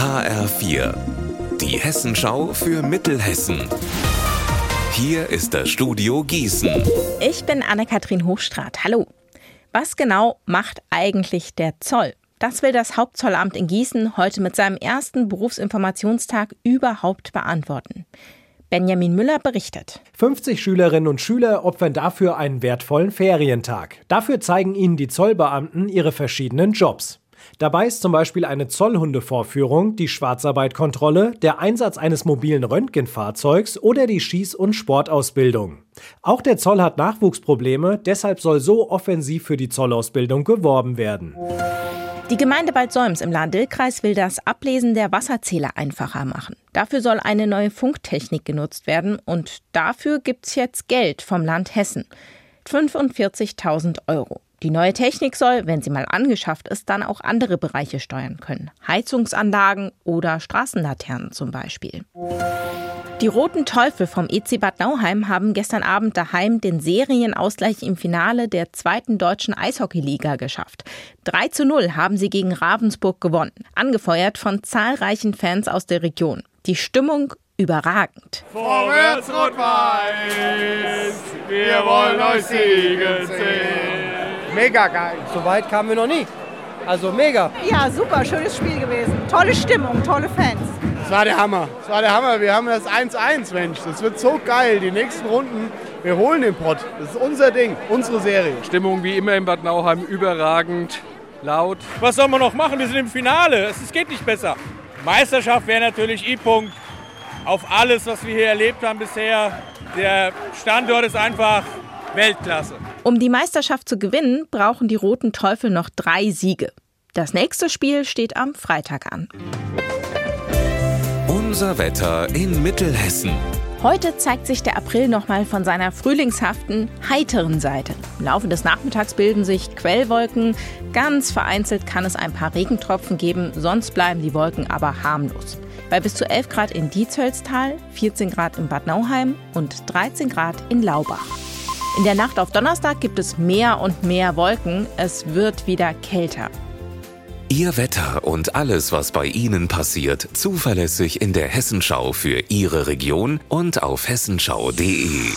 HR4, die Hessenschau für Mittelhessen. Hier ist das Studio Gießen. Ich bin Anne-Kathrin Hochstrat. Hallo. Was genau macht eigentlich der Zoll? Das will das Hauptzollamt in Gießen heute mit seinem ersten Berufsinformationstag überhaupt beantworten. Benjamin Müller berichtet. 50 Schülerinnen und Schüler opfern dafür einen wertvollen Ferientag. Dafür zeigen ihnen die Zollbeamten ihre verschiedenen Jobs. Dabei ist zum Beispiel eine Zollhundevorführung, die Schwarzarbeitkontrolle, der Einsatz eines mobilen Röntgenfahrzeugs oder die Schieß- und Sportausbildung. Auch der Zoll hat Nachwuchsprobleme, deshalb soll so offensiv für die Zollausbildung geworben werden. Die Gemeinde Bad Solms im Lahn-Dill-Kreis will das Ablesen der Wasserzähler einfacher machen. Dafür soll eine neue Funktechnik genutzt werden und dafür gibt es jetzt Geld vom Land Hessen. 45.000 Euro. Die neue Technik soll, wenn sie mal angeschafft ist, dann auch andere Bereiche steuern können. Heizungsanlagen oder Straßenlaternen zum Beispiel. Die Roten Teufel vom EC Bad Nauheim haben gestern Abend daheim den Serienausgleich im Finale der zweiten deutschen Eishockeyliga geschafft. 3 zu 0 haben sie gegen Ravensburg gewonnen, angefeuert von zahlreichen Fans aus der Region. Die Stimmung überragend. Vorwärts Rot-Weiß, wir wollen euch siegen sehen mega geil. So weit kamen wir noch nie. Also mega. Ja, super, schönes Spiel gewesen. Tolle Stimmung, tolle Fans. Das war der Hammer. Das war der Hammer. Wir haben das 1-1, Mensch. Das wird so geil. Die nächsten Runden, wir holen den Pott. Das ist unser Ding, unsere Serie. Stimmung wie immer in Bad Nauheim überragend, laut. Was soll man noch machen? Wir sind im Finale. Es geht nicht besser. Meisterschaft wäre natürlich I-Punkt auf alles, was wir hier erlebt haben bisher. Der Standort ist einfach Weltklasse. Um die Meisterschaft zu gewinnen, brauchen die Roten Teufel noch drei Siege. Das nächste Spiel steht am Freitag an. Unser Wetter in Mittelhessen. Heute zeigt sich der April nochmal von seiner frühlingshaften, heiteren Seite. Im Laufe des Nachmittags bilden sich Quellwolken. Ganz vereinzelt kann es ein paar Regentropfen geben, sonst bleiben die Wolken aber harmlos. Bei bis zu 11 Grad in Dietzhölztal, 14 Grad in Bad Nauheim und 13 Grad in Laubach. In der Nacht auf Donnerstag gibt es mehr und mehr Wolken. Es wird wieder kälter. Ihr Wetter und alles, was bei Ihnen passiert, zuverlässig in der Hessenschau für Ihre Region und auf hessenschau.de.